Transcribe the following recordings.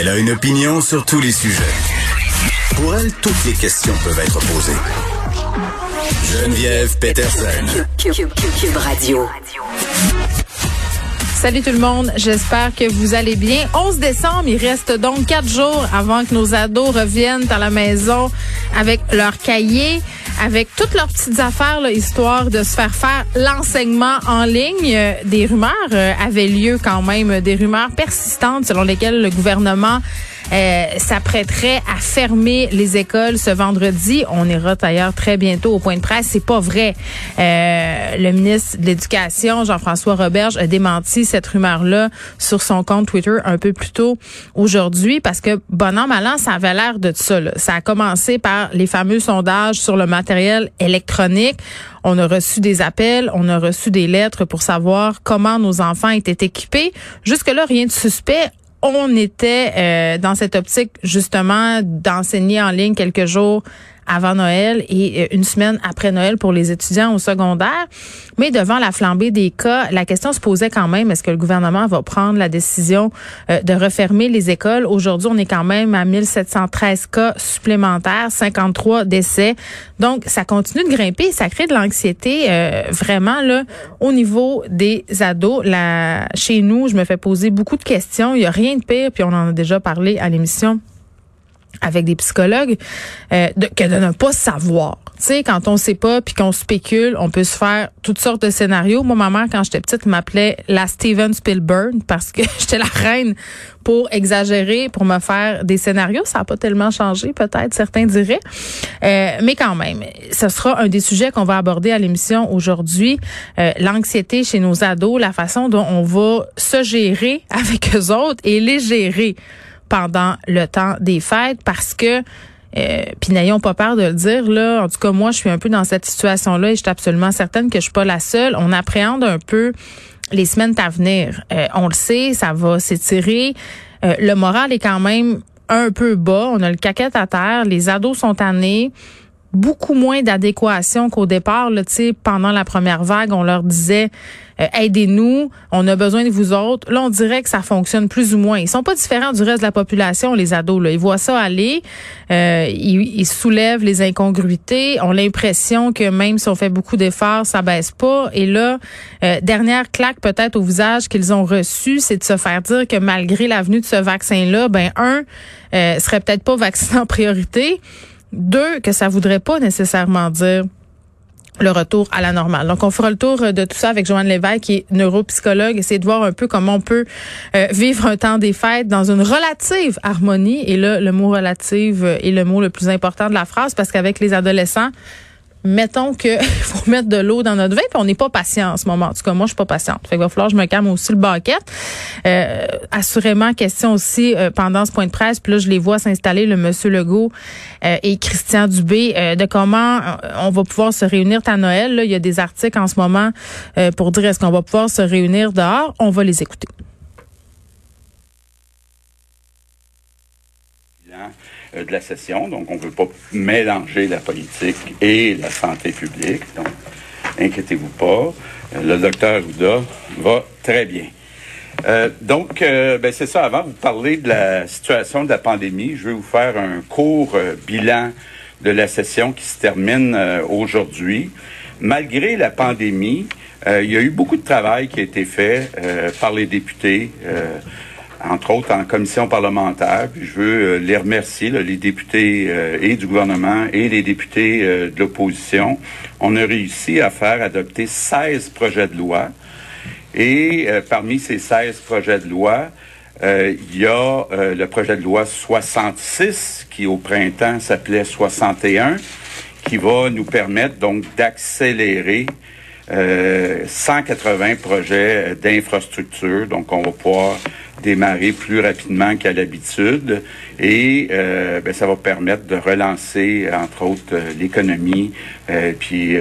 Elle a une opinion sur tous les sujets. Pour elle, toutes les questions peuvent être posées. Geneviève Peterson. Cube, Radio. Salut tout le monde, j'espère que vous allez bien. 11 décembre, il reste donc quatre jours avant que nos ados reviennent à la maison avec leurs cahiers, avec toutes leurs petites affaires, là, histoire de se faire faire l'enseignement en ligne. Euh, des rumeurs euh, avaient lieu quand même, des rumeurs persistantes selon lesquelles le gouvernement euh, s'apprêterait à fermer les écoles ce vendredi. On ira d'ailleurs très bientôt au point de presse. C'est pas vrai. Euh, le ministre de l'Éducation, Jean-François Roberge, a démenti cette rumeur-là sur son compte Twitter un peu plus tôt aujourd'hui parce que, bon an, mal an, ça avait l'air de ça. Là. Ça a commencé par les fameux sondages sur le matériel électronique. On a reçu des appels, on a reçu des lettres pour savoir comment nos enfants étaient équipés. Jusque-là, rien de suspect on était euh, dans cette optique justement d'enseigner en ligne quelques jours avant Noël et euh, une semaine après Noël pour les étudiants au secondaire. Mais devant la flambée des cas, la question se posait quand même, est-ce que le gouvernement va prendre la décision euh, de refermer les écoles? Aujourd'hui, on est quand même à 1713 cas supplémentaires, 53 décès. Donc, ça continue de grimper, ça crée de l'anxiété euh, vraiment là au niveau des ados. Là, chez nous, je me fais poser beaucoup de questions. Il y a rien de pire, puis on en a déjà parlé à l'émission avec des psychologues euh, de, que de ne pas savoir. Tu sais, quand on sait pas puis qu'on spécule, on peut se faire toutes sortes de scénarios. Moi, ma mère, quand j'étais petite, m'appelait la Steven Spielberg parce que j'étais la reine pour exagérer, pour me faire des scénarios. Ça n'a pas tellement changé, peut-être, certains diraient. Euh, mais quand même, ce sera un des sujets qu'on va aborder à l'émission aujourd'hui. Euh, L'anxiété chez nos ados, la façon dont on va se gérer avec eux autres et les gérer pendant le temps des fêtes parce que euh, puis n'ayons pas peur de le dire là. En tout cas, moi, je suis un peu dans cette situation-là et je suis absolument certaine que je suis pas la seule. On appréhende un peu les semaines à venir. Euh, on le sait, ça va s'étirer. Euh, le moral est quand même un peu bas. On a le caquette à terre. Les ados sont tannés beaucoup moins d'adéquation qu'au départ. Là, pendant la première vague, on leur disait euh, aidez-nous, on a besoin de vous autres. Là, on dirait que ça fonctionne plus ou moins. Ils sont pas différents du reste de la population, les ados. Là. Ils voient ça aller, euh, ils, soulèvent les incongruités, ont l'impression que même si on fait beaucoup d'efforts, ça baisse pas. Et là, euh, dernière claque peut-être au visage qu'ils ont reçu, c'est de se faire dire que malgré la venue de ce vaccin-là, ben un euh, serait peut-être pas vacciné en priorité. Deux, que ça voudrait pas nécessairement dire le retour à la normale. Donc, on fera le tour de tout ça avec Joanne Lévesque, qui est neuropsychologue, essayer de voir un peu comment on peut euh, vivre un temps des fêtes dans une relative harmonie. Et là, le mot relative est le mot le plus important de la phrase parce qu'avec les adolescents, mettons qu'il faut mettre de l'eau dans notre vin, puis on n'est pas patient en ce moment. En tout cas, moi, je suis pas patiente. Fait qu'il va falloir que je me calme aussi le baquette. Euh, assurément, question aussi euh, pendant ce point de presse, puis là, je les vois s'installer, le monsieur Legault euh, et Christian Dubé, de comment on va pouvoir se réunir à Noël. Là, il y a des articles en ce moment pour dire est-ce qu'on va pouvoir se réunir dehors. On va les écouter. Euh, de la session. Donc, on ne veut pas mélanger la politique et la santé publique. Donc, inquiétez-vous pas. Euh, le docteur Ouda va très bien. Euh, donc, ben, c'est ça. Avant de vous parler de la situation de la pandémie, je vais vous faire un court bilan de la session qui se termine aujourd'hui. Malgré la pandémie, il y a eu beaucoup de travail qui a été fait par les députés entre autres en commission parlementaire. Je veux euh, les remercier, les députés euh, et du gouvernement et les députés euh, de l'opposition. On a réussi à faire adopter 16 projets de loi. Et parmi ces 16 projets de loi, il y a le projet de loi 66 qui au printemps s'appelait 61 qui va nous permettre donc d'accélérer 180 projets d'infrastructure. Donc, on va pouvoir démarrer plus rapidement qu'à l'habitude et euh, ben, ça va permettre de relancer entre autres euh, l'économie euh, puis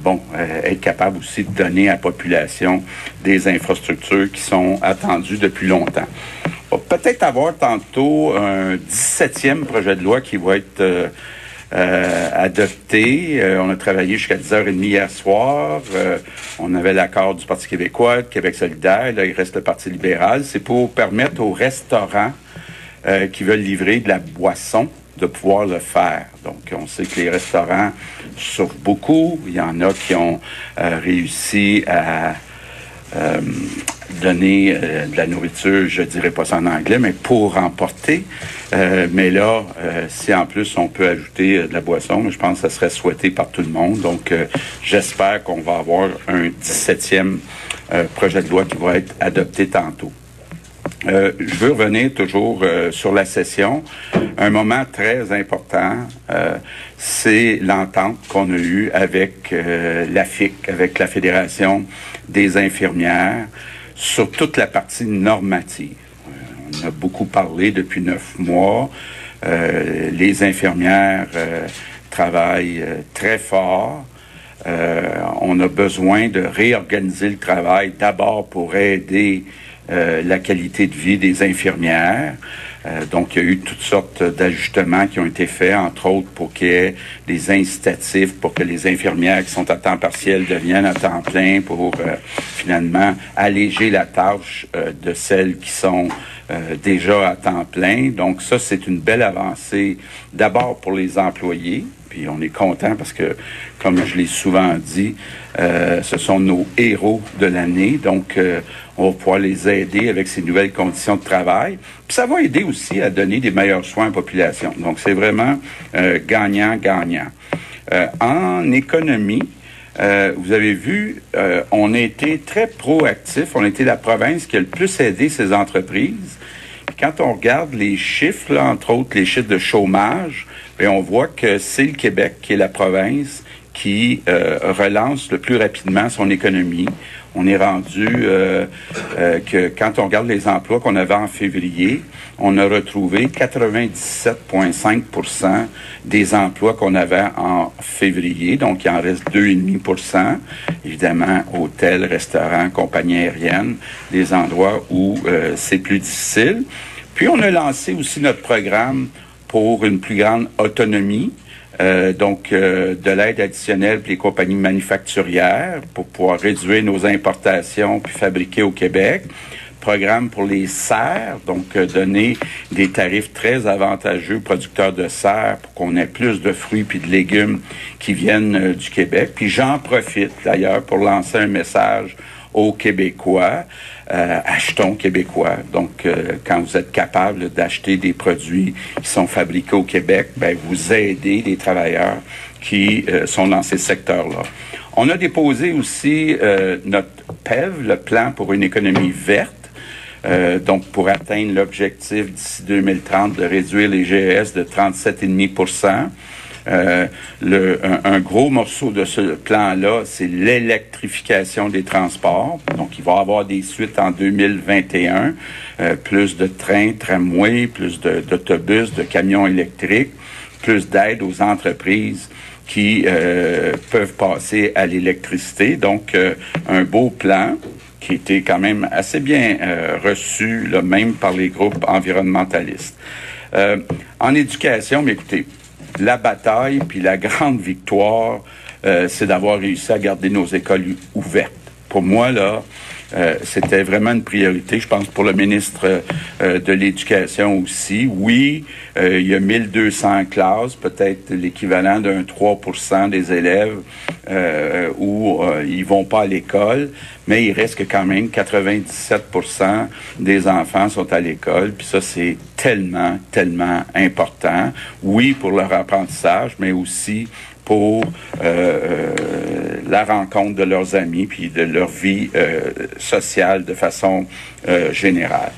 bon être capable aussi de donner à la population des infrastructures qui sont attendues depuis longtemps. On va peut-être avoir tantôt un 17e projet de loi qui va être euh, adopté. Euh, on a travaillé jusqu'à 10h30 hier soir. Euh, on avait l'accord du Parti québécois, Québec solidaire. Là, il reste le Parti libéral. C'est pour permettre aux restaurants qui veulent livrer de la boisson de pouvoir le faire. Donc, on sait que les restaurants souffrent beaucoup. Il y en a qui ont réussi à donner euh, de la nourriture, je dirais pas ça en anglais, mais pour emporter. Euh, mais là, euh, si en plus on peut ajouter de la boisson, je pense que ça serait souhaité par tout le monde. Donc, j'espère qu'on va avoir un 17e projet de loi qui va être adopté tantôt. je veux revenir toujours sur la session. Un moment très important, c'est l'entente qu'on a eue avec la FIC, avec la Fédération des infirmières sur toute la partie normative. Euh, on a beaucoup parlé depuis neuf mois. Euh, les infirmières euh, travaillent très fort. on a besoin de réorganiser le travail d'abord pour aider la qualité de vie des infirmières. Euh, donc, il y a eu toutes sortes d'ajustements qui ont été faits, entre autres pour qu'il y ait des incitatifs pour que les infirmières qui sont à temps partiel deviennent à temps plein pour euh, finalement alléger la tâche euh, de celles qui sont déjà à temps plein. Donc, ça, c'est une belle avancée d'abord pour les employés, on est content parce que, comme je l'ai souvent dit, euh, ce sont nos héros de l'année. Donc, euh, on va pouvoir les aider avec ces nouvelles conditions de travail. Puis ça va aider aussi à donner des meilleurs soins à la population. Donc, c'est vraiment gagnant-gagnant. Euh, en économie, vous avez vu, on a été très proactif. On a été la province qui a le plus aidé ces entreprises. Quand on regarde les chiffres, entre autres les chiffres de chômage, et on voit que c'est le Québec qui est la province qui euh, relance le plus rapidement son économie. On est rendu euh, euh, que quand on regarde les emplois qu'on avait en février, on a retrouvé 97,5% des emplois qu'on avait en février, donc il en reste 2,5% Évidemment, hôtels, restaurants, compagnies aériennes, des endroits où c'est plus difficile. Puis on a lancé aussi notre programme pour une plus grande autonomie. Euh, donc, euh, de l'aide additionnelle pour les compagnies manufacturières pour pouvoir réduire nos importations puis fabriquer au Québec. Programme pour les serres, donc euh, donner des tarifs très avantageux aux producteurs de serres pour qu'on ait plus de fruits puis de légumes qui viennent du Québec. Puis j'en profite d'ailleurs pour lancer un message aux Québécois. Euh, achetons québécois. Donc, euh, quand vous êtes capable d'acheter des produits qui sont fabriqués au Québec, ben, vous aidez les travailleurs qui euh, sont dans ces secteurs-là. On a déposé aussi notre PEV, le plan pour une économie verte. donc, pour atteindre l'objectif d'ici 2030 de réduire les GES de 37,5 euh, le, un, gros morceau de ce plan-là, c'est l'électrification des transports. Donc, il va y avoir des suites en 2021, euh, plus de trains, tramways, plus d'autobus, de, camions électriques, plus d'aide aux entreprises qui euh, peuvent passer à l'électricité. Donc, un beau plan qui était quand même assez bien reçu, là, même par les groupes environnementalistes. en éducation, mais écoutez, la bataille puis la grande victoire, euh, c'est d'avoir réussi à garder nos écoles ouvertes. Pour moi, là, euh, c'était vraiment une priorité, je pense, pour le ministre euh, de l'Éducation aussi. Oui, il y a 1200 classes, peut-être l'équivalent d'un 3% des élèves où ils vont pas à l'école, mais il reste que quand même 97% des enfants sont à l'école, puis ça, c'est tellement, tellement important. Oui, pour leur apprentissage, mais aussi pour euh, euh, la rencontre de leurs amis puis de leur vie euh, sociale de façon générale.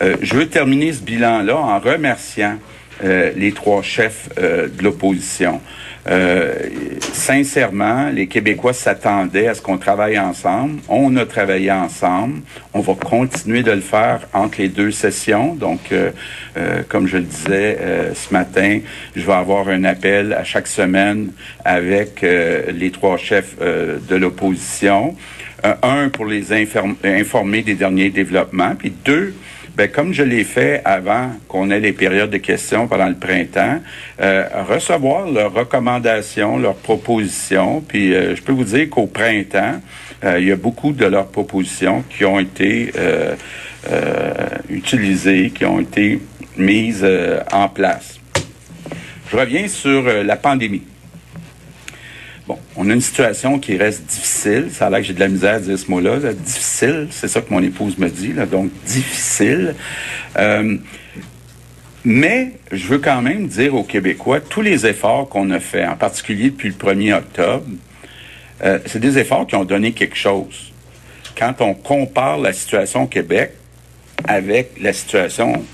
je veux terminer ce bilan-là en remerciant les trois chefs de l'opposition. Euh, sincèrement, les Québécois s'attendaient à ce qu'on travaille ensemble. On a travaillé ensemble. On va continuer de le faire entre les deux sessions. Donc, euh, euh, comme je le disais ce matin, je vais avoir un appel à chaque semaine avec les trois chefs de l'opposition. un, pour les informer des derniers développements, puis deux, ben, comme je l'ai fait avant qu'on ait les périodes de questions pendant le printemps, euh, recevoir leurs recommandations, leurs propositions. Puis euh, je peux vous dire qu'au printemps, euh, il y a beaucoup de leurs propositions qui ont été utilisées, qui ont été mises en place. Je reviens sur la pandémie. Bon, on a une situation qui reste difficile. Ça a l'air que j'ai de la misère à dire ce mot-là. Difficile, c'est ça que mon épouse me dit. Donc, difficile. Euh, mais je veux quand même dire aux Québécois, tous les efforts qu'on a faits, en particulier depuis le 1er octobre, euh, c'est des efforts qui ont donné quelque chose. Quand on compare la situation au Québec avec la situation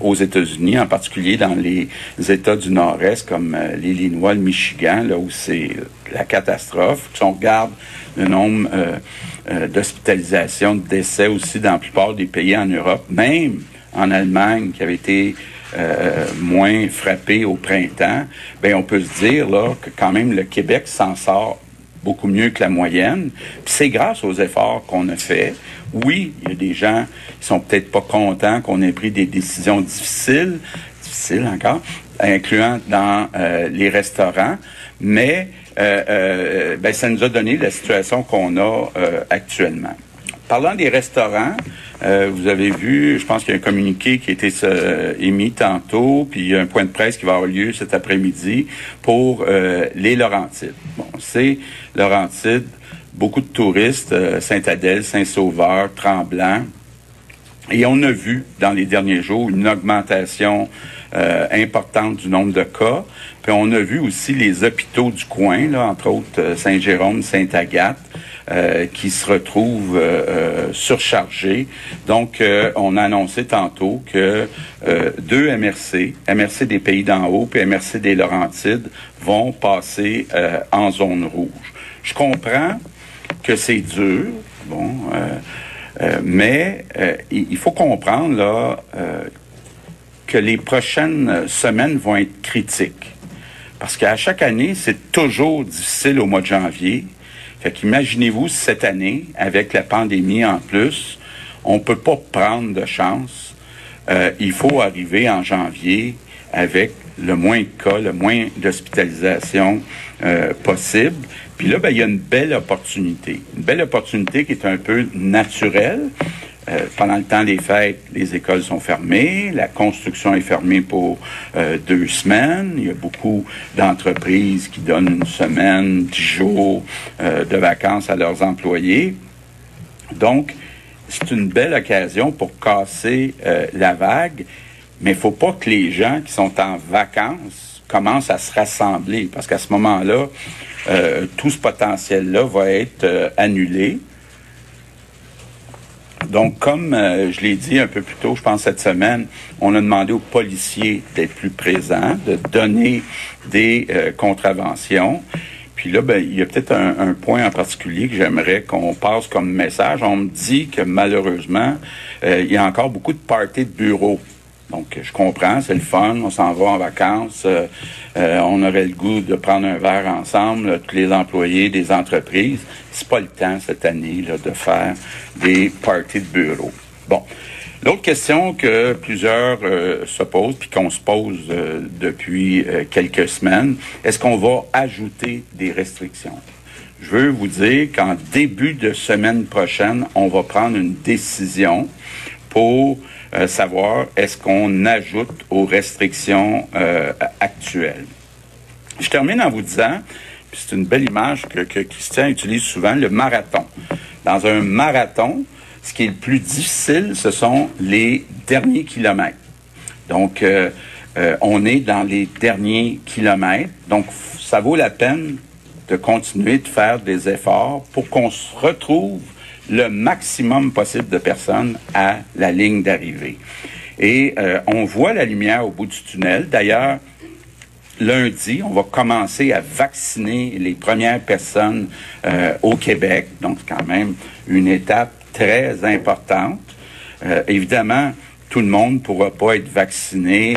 aux États-Unis, en particulier dans les États du Nord-Est comme euh, l'Illinois, le Michigan, là où c'est la catastrophe. Si on regarde le nombre euh, euh, d'hospitalisations, de décès aussi dans la plupart des pays en Europe, même en Allemagne qui avait été moins frappé au printemps, ben on peut se dire là que quand même le Québec s'en sort beaucoup mieux que la moyenne. C'est grâce aux efforts qu'on a faits. Oui, il y a des gens qui sont peut-être pas contents qu'on ait pris des décisions difficiles, difficiles encore, incluant dans euh, les restaurants, mais euh, euh, ben, ça nous a donné la situation qu'on a actuellement. Parlant des restaurants, vous avez vu, je pense qu'il y a un communiqué qui a été émis tantôt, puis il y a un point de presse qui va avoir lieu cet après-midi pour les Laurentides. Bon, c'est Laurentides beaucoup de touristes, euh, Saint-Adèle, Saint-Sauveur, Tremblant. Et on a vu dans les derniers jours une augmentation euh, importante du nombre de cas. Puis on a vu aussi les hôpitaux du coin, là, entre autres euh, Saint-Jérôme, Sainte-Agathe, qui se retrouvent surchargés. Donc, on a annoncé tantôt que deux MRC, MRC des Pays d'en haut puis MRC des Laurentides, vont passer en zone rouge. Je comprends que c'est dur, bon, euh, euh, mais euh, il faut comprendre là que les prochaines semaines vont être critiques. Parce qu'à chaque année, c'est toujours difficile au mois de janvier. Fait qu'imaginez-vous cette année, avec la pandémie en plus, on peut pas prendre de chance. il faut arriver en janvier avec le moins de cas, le moins d'hospitalisation possible. Puis là, ben, il y a une belle opportunité. Une belle opportunité qui est un peu naturelle. Euh, pendant le temps des fêtes, les écoles sont fermées, la construction est fermée pour euh, deux semaines. Il y a beaucoup d'entreprises qui donnent une semaine, dix jours euh, de vacances à leurs employés. Donc, c'est une belle occasion pour casser la vague, mais il faut pas que les gens qui sont en vacances commencent à se rassembler, parce qu'à ce moment-là, euh, tout ce potentiel-là va être euh, annulé. Donc, comme euh, je l'ai dit un peu plus tôt, je pense cette semaine, on a demandé aux policiers d'être plus présents, de donner des contraventions. Puis là, ben, il y a peut-être un, un, point en particulier que j'aimerais qu'on passe comme message. On me dit que malheureusement, il y a encore beaucoup de parties de bureaux donc, je comprends, c'est le fun, on s'en va en vacances, euh, euh, on aurait le goût de prendre un verre ensemble, tous les employés des entreprises. C'est pas le temps cette année de faire des parties de bureau. Bon. L'autre question que plusieurs euh, se posent, puis qu'on se pose depuis quelques semaines, est-ce qu'on va ajouter des restrictions? Je veux vous dire qu'en début de semaine prochaine, on va prendre une décision pour euh, savoir est-ce qu'on ajoute aux restrictions euh, actuelles. Je termine en vous disant, c'est une belle image que, que Christian utilise souvent, le marathon. Dans un marathon, ce qui est le plus difficile, ce sont les derniers kilomètres. Donc, euh, on est dans les derniers kilomètres. Donc, ça vaut la peine de continuer de faire des efforts pour qu'on se retrouve le maximum possible de personnes à la ligne d'arrivée. Et euh, on voit la lumière au bout du tunnel. D'ailleurs, lundi, on va commencer à vacciner les premières personnes euh, au Québec. Donc, c'est quand même une étape très importante. Euh, évidemment, tout le monde ne pourra pas être vacciné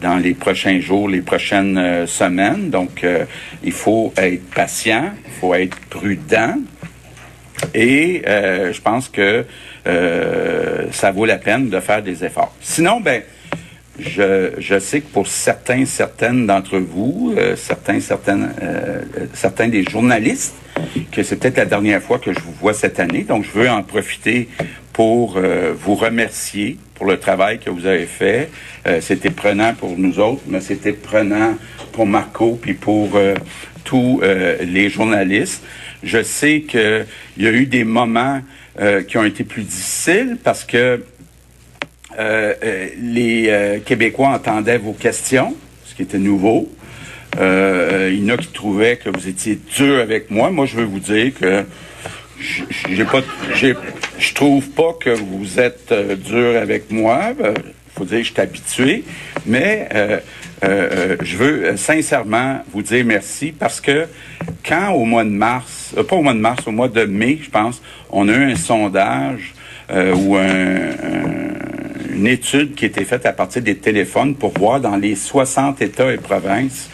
dans les prochains jours, les prochaines semaines. Donc, il faut être patient, il faut être prudent. Et euh, je pense que euh, ça vaut la peine de faire des efforts. Sinon, ben, je, je sais que pour certains, certaines d'entre vous, euh, certains, certaines, certains des journalistes, que c'est peut-être la dernière fois que je vous vois cette année. Donc, je veux en profiter pour vous remercier pour le travail que vous avez fait. Euh, c'était prenant pour nous autres, mais c'était prenant pour Marco puis pour euh, tous euh, les journalistes. Je sais qu'il y a eu des moments qui ont été plus difficiles parce que les Québécois entendaient vos questions, ce qui était nouveau. il y en a qui trouvaient que vous étiez dur avec moi. Moi, je veux vous dire que j'ai pas, je trouve pas que vous êtes euh, dur avec moi. Il euh, faut dire que je suis habitué, mais euh, je veux sincèrement vous dire merci parce que quand au mois de mars, pas au mois de mars, au mois de mai, je pense, on a eu un sondage ou une étude qui a été faite à partir des téléphones pour voir dans les 60 États et provinces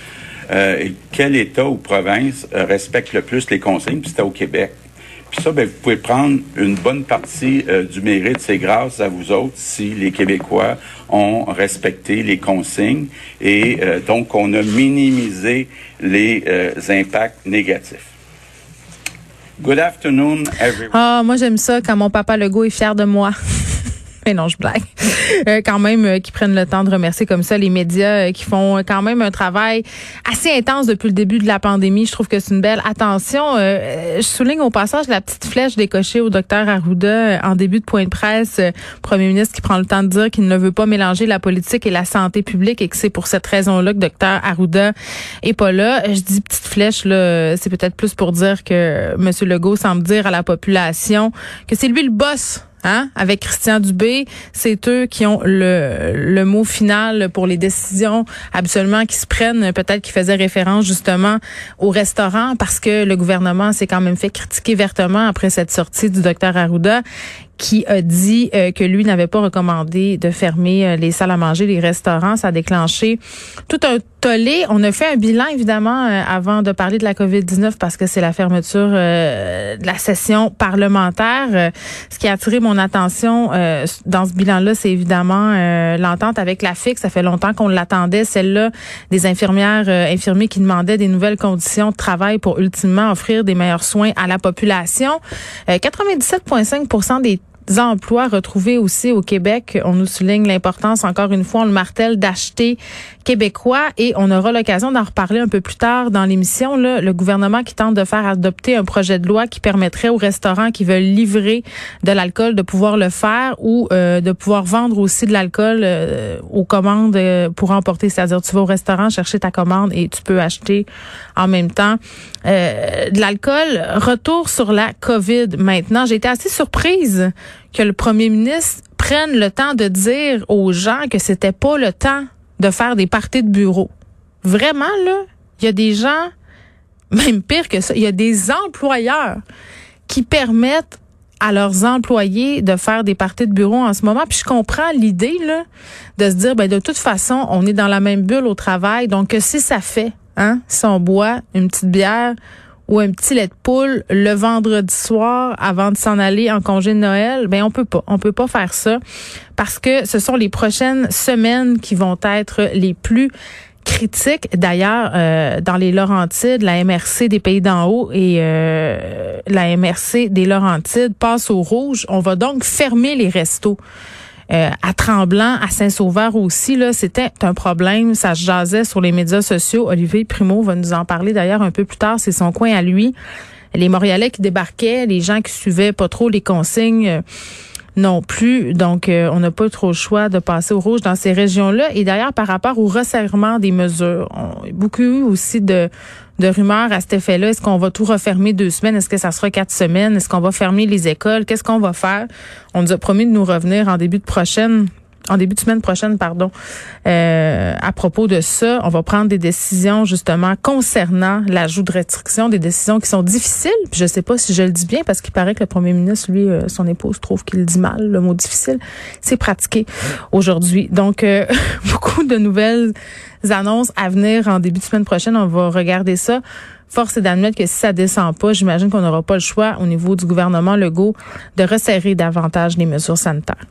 quel État ou province respecte le plus les consignes, puis c'était au Québec. Puis ça, ben, vous pouvez prendre une bonne partie euh, du mérite. C'est grâce à vous autres si les Québécois ont respecté les consignes et euh, donc on a minimisé les euh, impacts négatifs. Good afternoon, everyone. Ah, moi j'aime ça quand mon papa Legault est fier de moi. Mais non, je blague. Euh, quand même, euh, qui prennent le temps de remercier comme ça les médias euh, qui font quand même un travail assez intense depuis le début de la pandémie. Je trouve que c'est une belle attention. je souligne au passage la petite flèche décochée au docteur Arruda en début de point de presse. Premier ministre qui prend le temps de dire qu'il ne veut pas mélanger la politique et la santé publique et que c'est pour cette raison-là que docteur Arruda est pas là. Je dis petite flèche, là, c'est peut-être plus pour dire que M. Legault semble dire à la population que c'est lui le boss Hein? Avec Christian Dubé, c'est eux qui ont le, le mot final pour les décisions absolument qui se prennent. Peut-être qu'ils faisaient référence justement au restaurant parce que le gouvernement s'est quand même fait critiquer vertement après cette sortie du docteur Arruda qui a dit euh, que lui n'avait pas recommandé de fermer euh, les salles à manger, les restaurants. Ça a déclenché tout un tollé. On a fait un bilan, évidemment, euh, avant de parler de la COVID-19 parce que c'est la fermeture de la session parlementaire. ce qui a attiré mon attention dans ce bilan-là, c'est évidemment l'entente avec la FIC. Ça fait longtemps qu'on l'attendait, celle-là des infirmières, infirmiers qui demandaient des nouvelles conditions de travail pour ultimement offrir des meilleurs soins à la population. 97,5% des emplois retrouvés aussi au Québec. On nous souligne l'importance, encore une fois, on le martèle, d'acheter québécois et on aura l'occasion d'en reparler un peu plus tard dans l'émission. Le gouvernement qui tente de faire adopter un projet de loi qui permettrait aux restaurants qui veulent livrer de l'alcool de pouvoir le faire ou euh, de pouvoir vendre aussi de l'alcool euh, aux commandes euh, pour emporter. C'est-à-dire, tu vas au restaurant chercher ta commande et tu peux acheter en même temps de l'alcool. Retour sur la COVID maintenant. J'ai été assez surprise que le premier ministre prenne le temps de dire aux gens que c'était pas le temps de faire des parties de bureau. Vraiment, là, il y a des gens, même pire que ça, il y a des employeurs qui permettent à leurs employés de faire des parties de bureau en ce moment. Puis je comprends l'idée là de se dire ben de toute façon on est dans la même bulle au travail donc si ça fait hein? Si on boit une petite bière ou un petit lait de poule le vendredi soir avant de s'en aller en congé de Noël, ben on peut pas, on peut pas faire ça parce que ce sont les prochaines semaines qui vont être les plus critiques. D'ailleurs, euh, dans les Laurentides, la MRC des Pays d'en haut et euh, la MRC des Laurentides passe au rouge. On va donc fermer les restos. Euh, à Tremblant, à Saint-Sauveur aussi, là, c'était un problème. Ça se jasait sur les médias sociaux. Olivier Primo va nous en parler d'ailleurs un peu plus tard. C'est son coin à lui. Les Montréalais qui débarquaient, les gens qui suivaient pas trop les consignes euh, non plus. Donc, euh, on n'a pas trop le choix de passer au rouge dans ces régions-là. Et d'ailleurs, par rapport au resserrement des mesures, on beaucoup aussi de de rumeurs à cet effet-là. Est-ce qu'on va tout refermer deux semaines? Est-ce que ça sera quatre semaines? Est-ce qu'on va fermer les écoles? Qu'est-ce qu'on va faire? On nous a promis de nous revenir en début de prochaine en début de semaine prochaine, pardon, euh, à propos de ça. On va prendre des décisions justement concernant l'ajout de restrictions, des décisions qui sont difficiles. Je sais pas si je le dis bien parce qu'il paraît que le premier ministre, lui, euh, son épouse trouve qu'il dit mal le mot difficile. C'est pratiqué aujourd'hui. Donc euh, beaucoup de nouvelles annonces à venir en début de semaine prochaine. On va regarder ça. Force est d'admettre que si ça descend pas, j'imagine qu'on n'aura pas le choix au niveau du gouvernement Legault de resserrer davantage les mesures sanitaires.